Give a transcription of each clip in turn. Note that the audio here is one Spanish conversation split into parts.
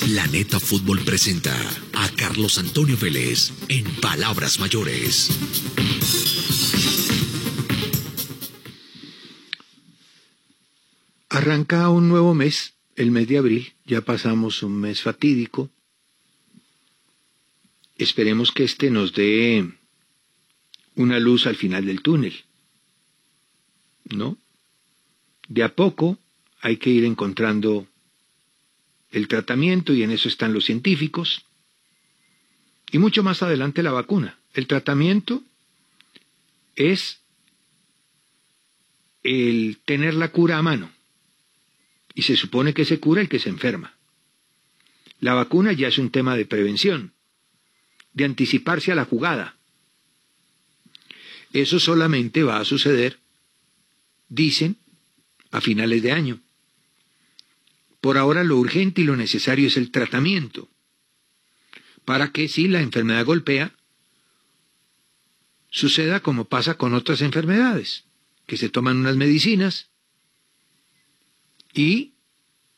Planeta Fútbol presenta a Carlos Antonio Vélez en Palabras Mayores. Arranca un nuevo mes, el mes de abril, ya pasamos un mes fatídico. Esperemos que este nos dé una luz al final del túnel. ¿No? De a poco hay que ir encontrando el tratamiento y en eso están los científicos. Y mucho más adelante la vacuna. El tratamiento es el tener la cura a mano. Y se supone que se cura el que se enferma. La vacuna ya es un tema de prevención, de anticiparse a la jugada. Eso solamente va a suceder, dicen, a finales de año. Por ahora lo urgente y lo necesario es el tratamiento, para que si la enfermedad golpea, suceda como pasa con otras enfermedades, que se toman unas medicinas y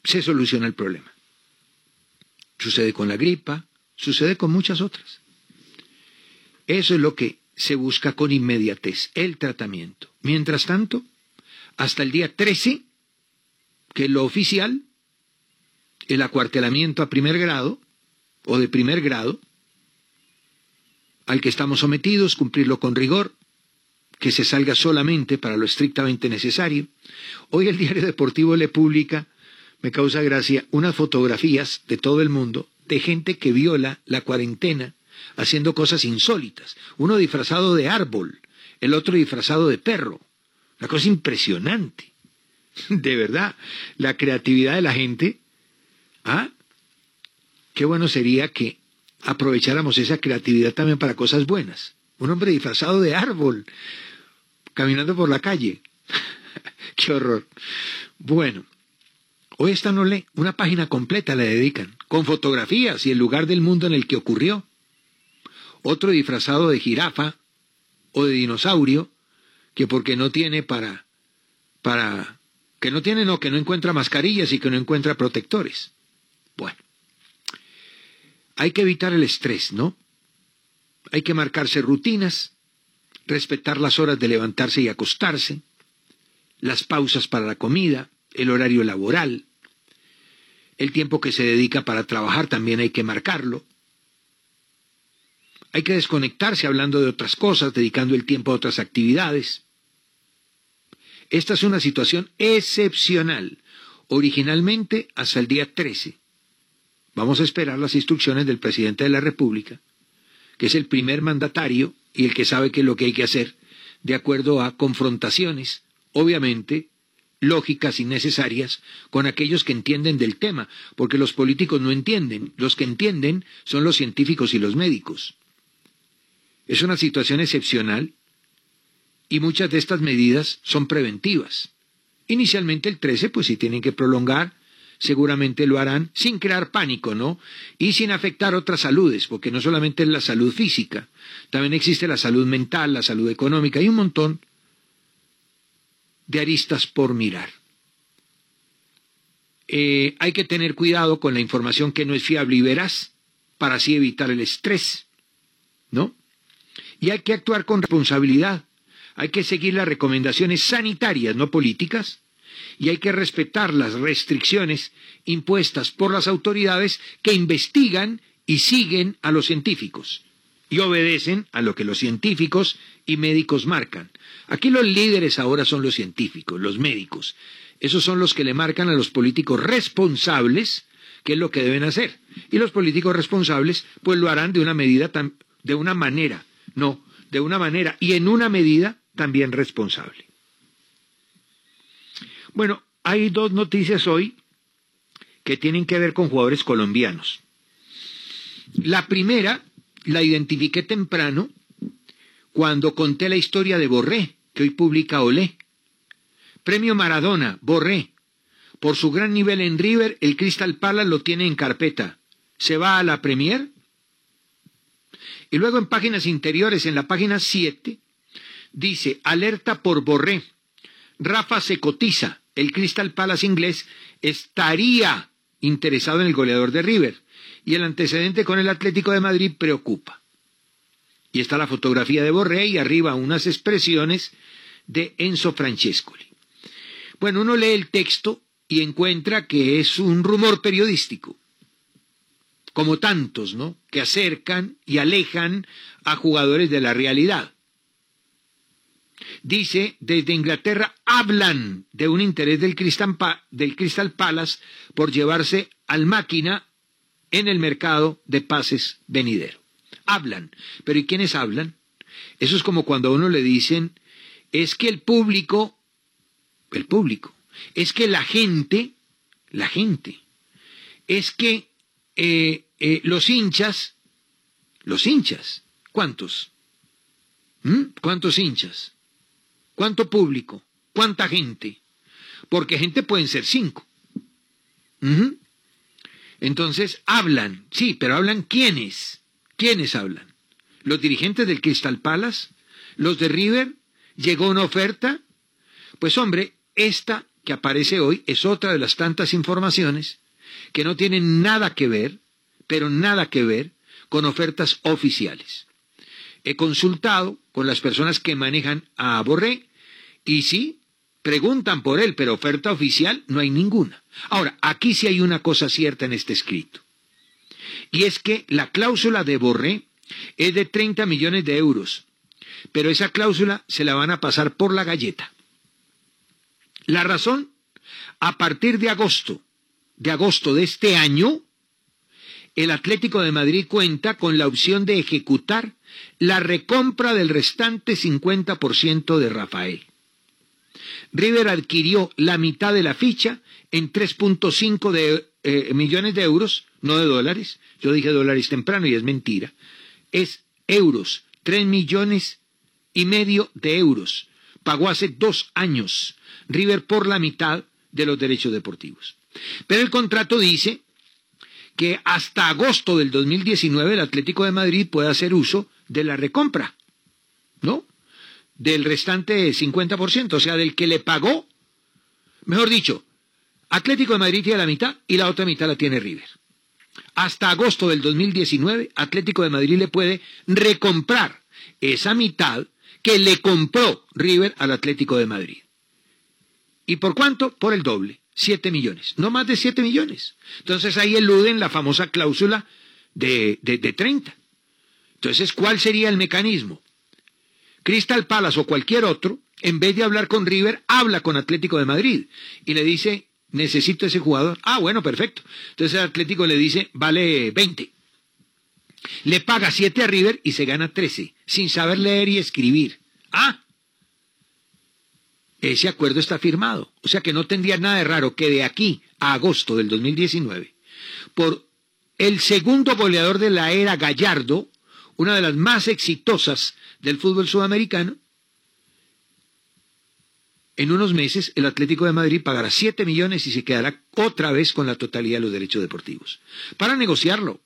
se soluciona el problema. Sucede con la gripa, sucede con muchas otras. Eso es lo que se busca con inmediatez, el tratamiento. Mientras tanto, hasta el día 13, que es lo oficial, el acuartelamiento a primer grado o de primer grado, al que estamos sometidos, cumplirlo con rigor, que se salga solamente para lo estrictamente necesario. Hoy el diario deportivo le publica, me causa gracia, unas fotografías de todo el mundo de gente que viola la cuarentena haciendo cosas insólitas. Uno disfrazado de árbol, el otro disfrazado de perro. Una cosa impresionante. De verdad, la creatividad de la gente ¿Ah? Qué bueno sería que aprovecháramos esa creatividad también para cosas buenas. Un hombre disfrazado de árbol, caminando por la calle. Qué horror. Bueno, hoy esta no lee, una página completa le dedican, con fotografías y el lugar del mundo en el que ocurrió. Otro disfrazado de jirafa o de dinosaurio, que porque no tiene para, para, que no tiene, no, que no encuentra mascarillas y que no encuentra protectores. Bueno, hay que evitar el estrés, ¿no? Hay que marcarse rutinas, respetar las horas de levantarse y acostarse, las pausas para la comida, el horario laboral, el tiempo que se dedica para trabajar también hay que marcarlo. Hay que desconectarse hablando de otras cosas, dedicando el tiempo a otras actividades. Esta es una situación excepcional, originalmente hasta el día 13 Vamos a esperar las instrucciones del presidente de la República, que es el primer mandatario y el que sabe qué es lo que hay que hacer, de acuerdo a confrontaciones, obviamente, lógicas y necesarias con aquellos que entienden del tema, porque los políticos no entienden, los que entienden son los científicos y los médicos. Es una situación excepcional y muchas de estas medidas son preventivas. Inicialmente el 13, pues si tienen que prolongar, seguramente lo harán sin crear pánico, ¿no? Y sin afectar otras saludes, porque no solamente es la salud física, también existe la salud mental, la salud económica y un montón de aristas por mirar. Eh, hay que tener cuidado con la información que no es fiable y veraz para así evitar el estrés, ¿no? Y hay que actuar con responsabilidad. Hay que seguir las recomendaciones sanitarias, no políticas, y hay que respetar las restricciones impuestas por las autoridades que investigan y siguen a los científicos y obedecen a lo que los científicos y médicos marcan. Aquí los líderes ahora son los científicos, los médicos. Esos son los que le marcan a los políticos responsables qué es lo que deben hacer. Y los políticos responsables pues lo harán de una medida de una manera, no, de una manera y en una medida también responsable. Bueno, hay dos noticias hoy que tienen que ver con jugadores colombianos. La primera la identifiqué temprano cuando conté la historia de Borré, que hoy publica Olé. Premio Maradona, Borré. Por su gran nivel en River, el Crystal Palace lo tiene en carpeta. ¿Se va a la Premier? Y luego en páginas interiores, en la página 7, dice, alerta por Borré. Rafa se cotiza. El Crystal Palace inglés estaría interesado en el goleador de River. Y el antecedente con el Atlético de Madrid preocupa. Y está la fotografía de Borré y arriba unas expresiones de Enzo Francescoli. Bueno, uno lee el texto y encuentra que es un rumor periodístico, como tantos, ¿no? Que acercan y alejan a jugadores de la realidad. Dice, desde Inglaterra hablan de un interés del Crystal, del Crystal Palace por llevarse al máquina en el mercado de pases venidero. Hablan, pero ¿y quiénes hablan? Eso es como cuando a uno le dicen, es que el público, el público, es que la gente, la gente, es que eh, eh, los hinchas, los hinchas, ¿cuántos? ¿Mm? ¿Cuántos hinchas? ¿Cuánto público? ¿Cuánta gente? Porque gente pueden ser cinco. Entonces hablan, sí, pero hablan quiénes. ¿Quiénes hablan? ¿Los dirigentes del Crystal Palace? ¿Los de River? ¿Llegó una oferta? Pues hombre, esta que aparece hoy es otra de las tantas informaciones que no tienen nada que ver, pero nada que ver con ofertas oficiales. He consultado con las personas que manejan a Borré y sí, preguntan por él, pero oferta oficial no hay ninguna. Ahora, aquí sí hay una cosa cierta en este escrito. Y es que la cláusula de Borré es de 30 millones de euros, pero esa cláusula se la van a pasar por la galleta. La razón, a partir de agosto, de agosto de este año, el Atlético de Madrid cuenta con la opción de ejecutar la recompra del restante 50% de Rafael. River adquirió la mitad de la ficha en 3.5 de, eh, millones de euros, no de dólares. Yo dije dólares temprano y es mentira. Es euros, 3 millones y medio de euros. Pagó hace dos años River por la mitad de los derechos deportivos. Pero el contrato dice que hasta agosto del 2019 el Atlético de Madrid puede hacer uso de la recompra, ¿no? Del restante 50%, o sea, del que le pagó, mejor dicho, Atlético de Madrid tiene la mitad y la otra mitad la tiene River. Hasta agosto del 2019, Atlético de Madrid le puede recomprar esa mitad que le compró River al Atlético de Madrid. ¿Y por cuánto? Por el doble, 7 millones, no más de 7 millones. Entonces ahí eluden la famosa cláusula de, de, de 30. Entonces, ¿cuál sería el mecanismo? Crystal Palace o cualquier otro, en vez de hablar con River, habla con Atlético de Madrid y le dice, necesito ese jugador. Ah, bueno, perfecto. Entonces el Atlético le dice, vale 20. Le paga 7 a River y se gana 13, sin saber leer y escribir. Ah, ese acuerdo está firmado. O sea que no tendría nada de raro que de aquí a agosto del 2019, por el segundo goleador de la era Gallardo, una de las más exitosas del fútbol sudamericano, en unos meses el Atlético de Madrid pagará 7 millones y se quedará otra vez con la totalidad de los derechos deportivos. Para negociarlo,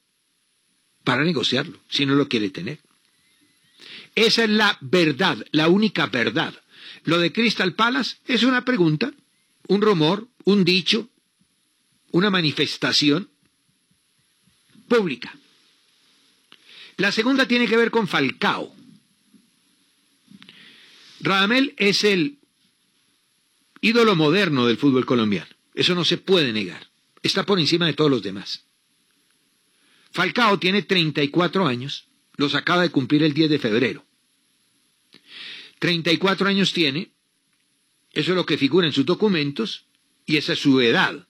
para negociarlo, si no lo quiere tener. Esa es la verdad, la única verdad. Lo de Crystal Palace es una pregunta, un rumor, un dicho, una manifestación pública. La segunda tiene que ver con Falcao. Radamel es el ídolo moderno del fútbol colombiano. Eso no se puede negar. Está por encima de todos los demás. Falcao tiene 34 años, los acaba de cumplir el 10 de febrero. 34 años tiene, eso es lo que figura en sus documentos, y esa es su edad.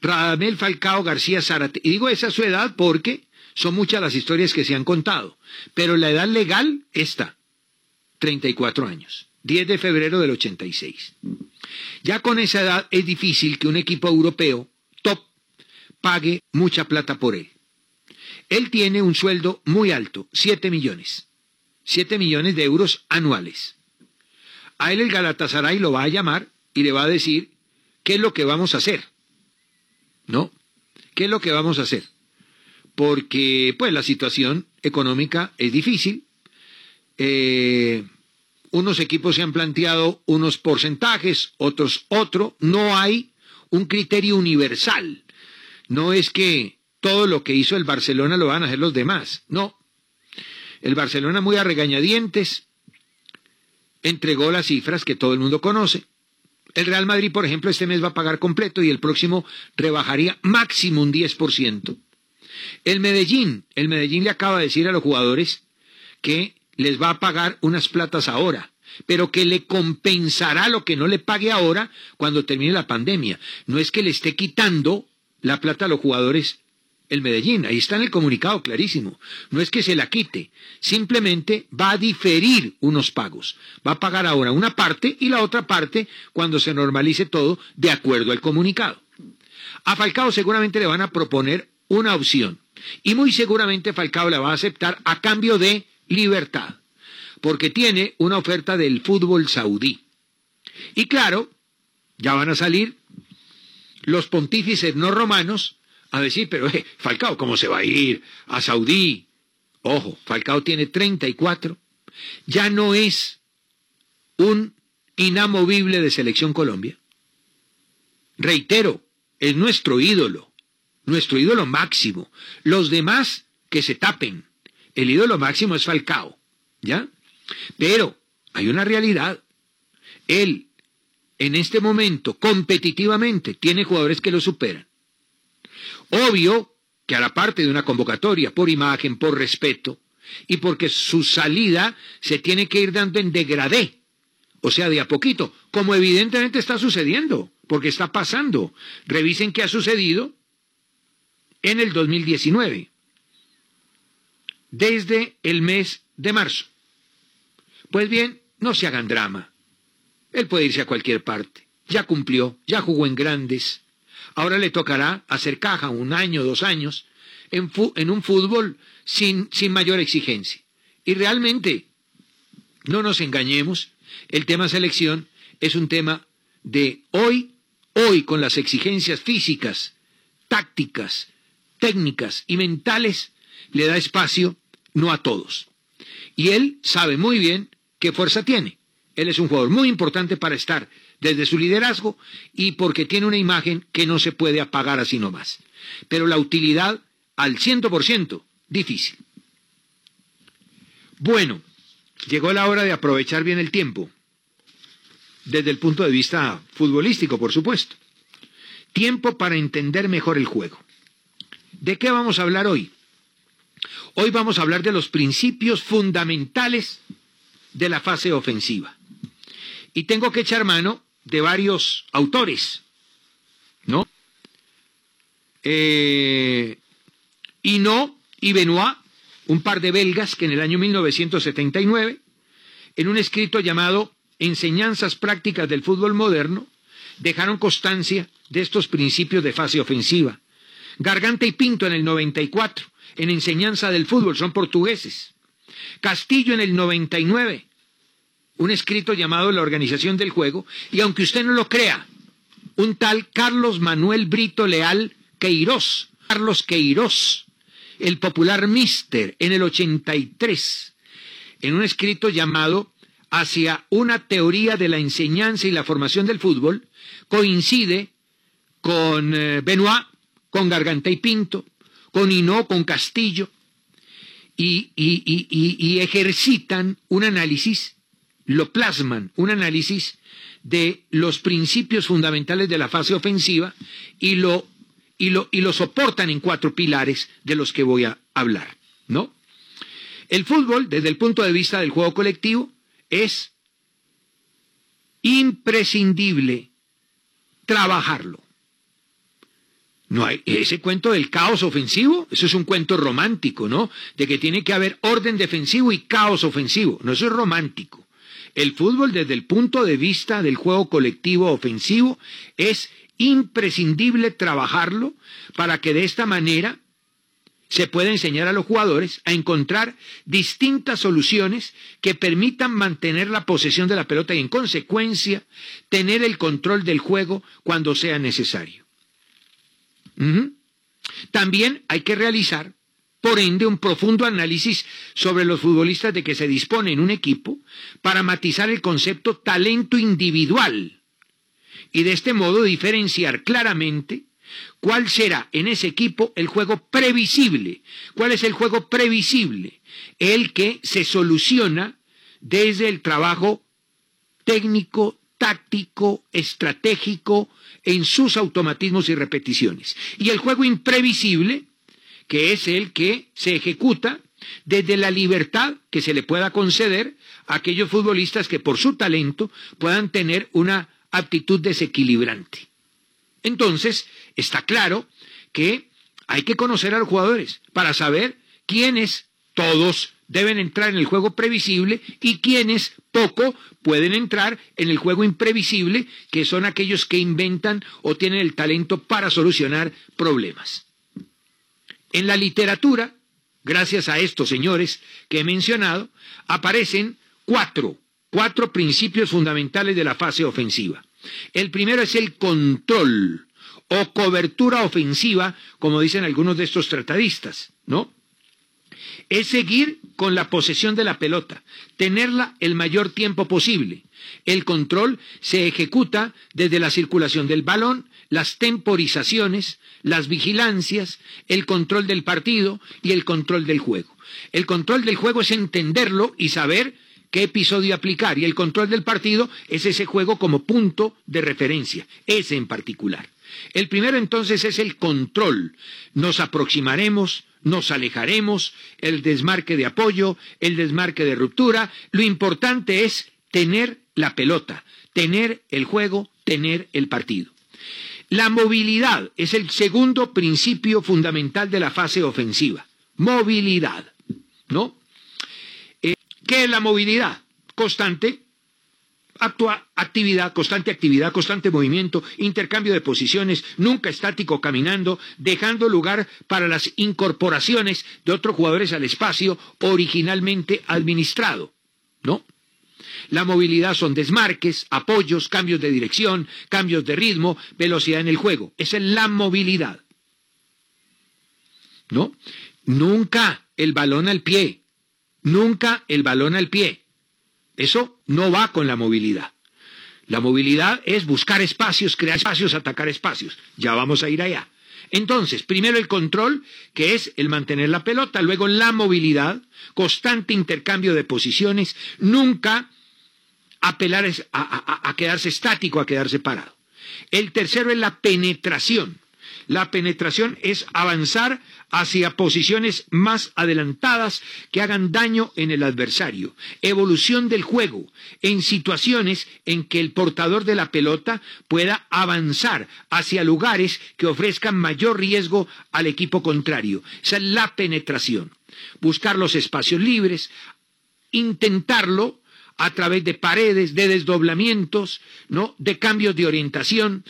Radamel Falcao García Zárate, y digo esa es su edad porque son muchas las historias que se han contado, pero la edad legal está, 34 años, 10 de febrero del 86. Ya con esa edad es difícil que un equipo europeo top pague mucha plata por él. Él tiene un sueldo muy alto, 7 millones. 7 millones de euros anuales. A él el Galatasaray lo va a llamar y le va a decir qué es lo que vamos a hacer. ¿No? ¿Qué es lo que vamos a hacer? Porque pues la situación económica es difícil. Eh, unos equipos se han planteado unos porcentajes, otros otro. No hay un criterio universal. No es que todo lo que hizo el Barcelona lo van a hacer los demás. No. El Barcelona muy a regañadientes entregó las cifras que todo el mundo conoce. El Real Madrid, por ejemplo, este mes va a pagar completo y el próximo rebajaría máximo un 10%. El Medellín, el Medellín le acaba de decir a los jugadores que les va a pagar unas platas ahora, pero que le compensará lo que no le pague ahora cuando termine la pandemia. No es que le esté quitando la plata a los jugadores el Medellín, ahí está en el comunicado clarísimo. No es que se la quite, simplemente va a diferir unos pagos. Va a pagar ahora una parte y la otra parte cuando se normalice todo de acuerdo al comunicado. A Falcao seguramente le van a proponer una opción y muy seguramente Falcao la va a aceptar a cambio de libertad, porque tiene una oferta del fútbol saudí. Y claro, ya van a salir los pontífices no romanos a decir, pero eh, Falcao, ¿cómo se va a ir a Saudí? Ojo, Falcao tiene 34, ya no es un inamovible de selección Colombia. Reitero, es nuestro ídolo, nuestro ídolo máximo. Los demás que se tapen. El ídolo máximo es Falcao, ¿ya? Pero hay una realidad. Él, en este momento, competitivamente, tiene jugadores que lo superan. Obvio que a la parte de una convocatoria, por imagen, por respeto, y porque su salida se tiene que ir dando en degradé, o sea, de a poquito, como evidentemente está sucediendo, porque está pasando. Revisen qué ha sucedido en el 2019, desde el mes de marzo. Pues bien, no se hagan drama. Él puede irse a cualquier parte. Ya cumplió, ya jugó en grandes, Ahora le tocará hacer caja un año, dos años, en, en un fútbol sin, sin mayor exigencia. Y realmente, no nos engañemos, el tema selección es un tema de hoy, hoy con las exigencias físicas, tácticas, técnicas y mentales, le da espacio no a todos. Y él sabe muy bien qué fuerza tiene. Él es un jugador muy importante para estar desde su liderazgo y porque tiene una imagen que no se puede apagar así nomás. Pero la utilidad al ciento por ciento, difícil. Bueno, llegó la hora de aprovechar bien el tiempo, desde el punto de vista futbolístico, por supuesto. Tiempo para entender mejor el juego. ¿De qué vamos a hablar hoy? Hoy vamos a hablar de los principios fundamentales de la fase ofensiva. Y tengo que echar mano de varios autores, ¿no? Eh, y no, y Benoit, un par de belgas que en el año 1979, en un escrito llamado Enseñanzas prácticas del fútbol moderno, dejaron constancia de estos principios de fase ofensiva. Garganta y Pinto en el 94, en Enseñanza del fútbol, son portugueses. Castillo en el 99, un escrito llamado La organización del juego, y aunque usted no lo crea, un tal Carlos Manuel Brito Leal Queiroz, Carlos Queiroz, el popular Mister, en el 83, en un escrito llamado Hacia una teoría de la enseñanza y la formación del fútbol, coincide con eh, Benoit, con Garganta y Pinto, con Hino, con Castillo, y, y, ejercitan un análisis, lo plasman, un análisis de los principios fundamentales de la fase ofensiva y lo, y lo, y lo soportan en cuatro pilares de los que voy a hablar, ¿no? El fútbol, desde el punto de vista del juego colectivo, es imprescindible trabajarlo. No hay ese cuento del caos ofensivo, eso es un cuento romántico, ¿no? De que tiene que haber orden defensivo y caos ofensivo. No, eso es romántico. El fútbol desde el punto de vista del juego colectivo ofensivo es imprescindible trabajarlo para que de esta manera se pueda enseñar a los jugadores a encontrar distintas soluciones que permitan mantener la posesión de la pelota y en consecuencia tener el control del juego cuando sea necesario. También hay que realizar, por ende, un profundo análisis sobre los futbolistas de que se dispone en un equipo para matizar el concepto talento individual y de este modo diferenciar claramente cuál será en ese equipo el juego previsible. ¿Cuál es el juego previsible? El que se soluciona desde el trabajo técnico, táctico, estratégico, en sus automatismos y repeticiones. Y el juego imprevisible, que es el que se ejecuta desde la libertad que se le pueda conceder a aquellos futbolistas que por su talento puedan tener una aptitud desequilibrante. Entonces, está claro que hay que conocer a los jugadores para saber quiénes todos deben entrar en el juego previsible y quienes poco pueden entrar en el juego imprevisible, que son aquellos que inventan o tienen el talento para solucionar problemas. En la literatura, gracias a estos señores que he mencionado, aparecen cuatro, cuatro principios fundamentales de la fase ofensiva. El primero es el control o cobertura ofensiva, como dicen algunos de estos tratadistas, ¿no? Es seguir con la posesión de la pelota, tenerla el mayor tiempo posible. El control se ejecuta desde la circulación del balón, las temporizaciones, las vigilancias, el control del partido y el control del juego. El control del juego es entenderlo y saber qué episodio aplicar y el control del partido es ese juego como punto de referencia, ese en particular. El primero entonces es el control. Nos aproximaremos, nos alejaremos, el desmarque de apoyo, el desmarque de ruptura. Lo importante es tener la pelota, tener el juego, tener el partido. La movilidad es el segundo principio fundamental de la fase ofensiva. Movilidad, ¿no? Eh, ¿Qué es la movilidad? Constante actúa actividad, constante actividad, constante movimiento, intercambio de posiciones, nunca estático caminando, dejando lugar para las incorporaciones de otros jugadores al espacio originalmente administrado, ¿no? La movilidad son desmarques, apoyos, cambios de dirección, cambios de ritmo, velocidad en el juego. Esa es la movilidad. ¿No? Nunca el balón al pie. Nunca el balón al pie. Eso no va con la movilidad. La movilidad es buscar espacios, crear espacios, atacar espacios. Ya vamos a ir allá. Entonces, primero el control, que es el mantener la pelota, luego la movilidad, constante intercambio de posiciones, nunca apelar a, quedarse estático, a quedarse parado. El tercero es la penetración. La penetración es avanzar hacia posiciones más adelantadas que hagan daño en el adversario. Evolución del juego en situaciones en que el portador de la pelota pueda avanzar hacia lugares que ofrezcan mayor riesgo al equipo contrario. Esa es la penetración. Buscar los espacios libres, intentarlo a través de paredes, de desdoblamientos, ¿no? de cambios de orientación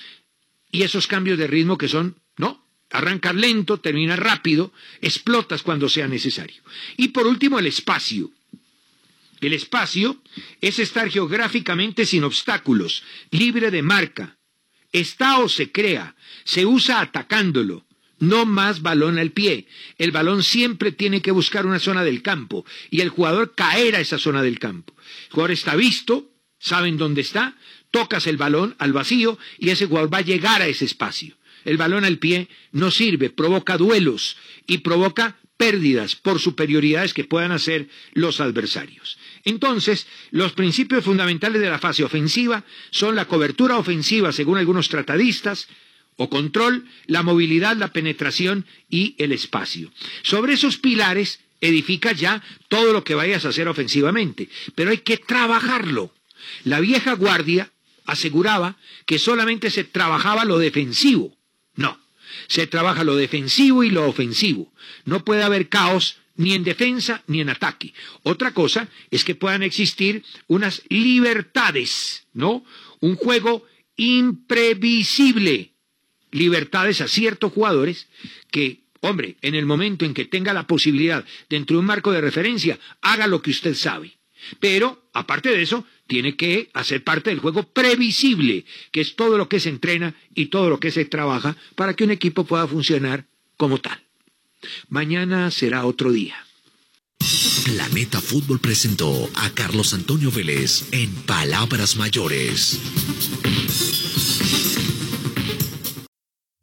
y esos cambios de ritmo que son, ¿no? Arrancas lento, terminas rápido, explotas cuando sea necesario. Y por último, el espacio. El espacio es estar geográficamente sin obstáculos, libre de marca. Está o se crea, se usa atacándolo, no más balón al pie. El balón siempre tiene que buscar una zona del campo y el jugador caer a esa zona del campo. El jugador está visto, saben dónde está, tocas el balón al vacío y ese jugador va a llegar a ese espacio. El balón al pie no sirve, provoca duelos y provoca pérdidas por superioridades que puedan hacer los adversarios. Entonces, los principios fundamentales de la fase ofensiva son la cobertura ofensiva, según algunos tratadistas, o control, la movilidad, la penetración y el espacio. Sobre esos pilares edifica ya todo lo que vayas a hacer ofensivamente, pero hay que trabajarlo. La vieja guardia aseguraba que solamente se trabajaba lo defensivo. No, se trabaja lo defensivo y lo ofensivo. No puede haber caos ni en defensa ni en ataque. Otra cosa es que puedan existir unas libertades, ¿no? Un juego imprevisible libertades a ciertos jugadores que, hombre, en el momento en que tenga la posibilidad dentro de un marco de referencia, haga lo que usted sabe. Pero, aparte de eso, tiene que hacer parte del juego previsible, que es todo lo que se entrena y todo lo que se trabaja para que un equipo pueda funcionar como tal. Mañana será otro día. Planeta Fútbol presentó a Carlos Antonio Vélez en Palabras Mayores.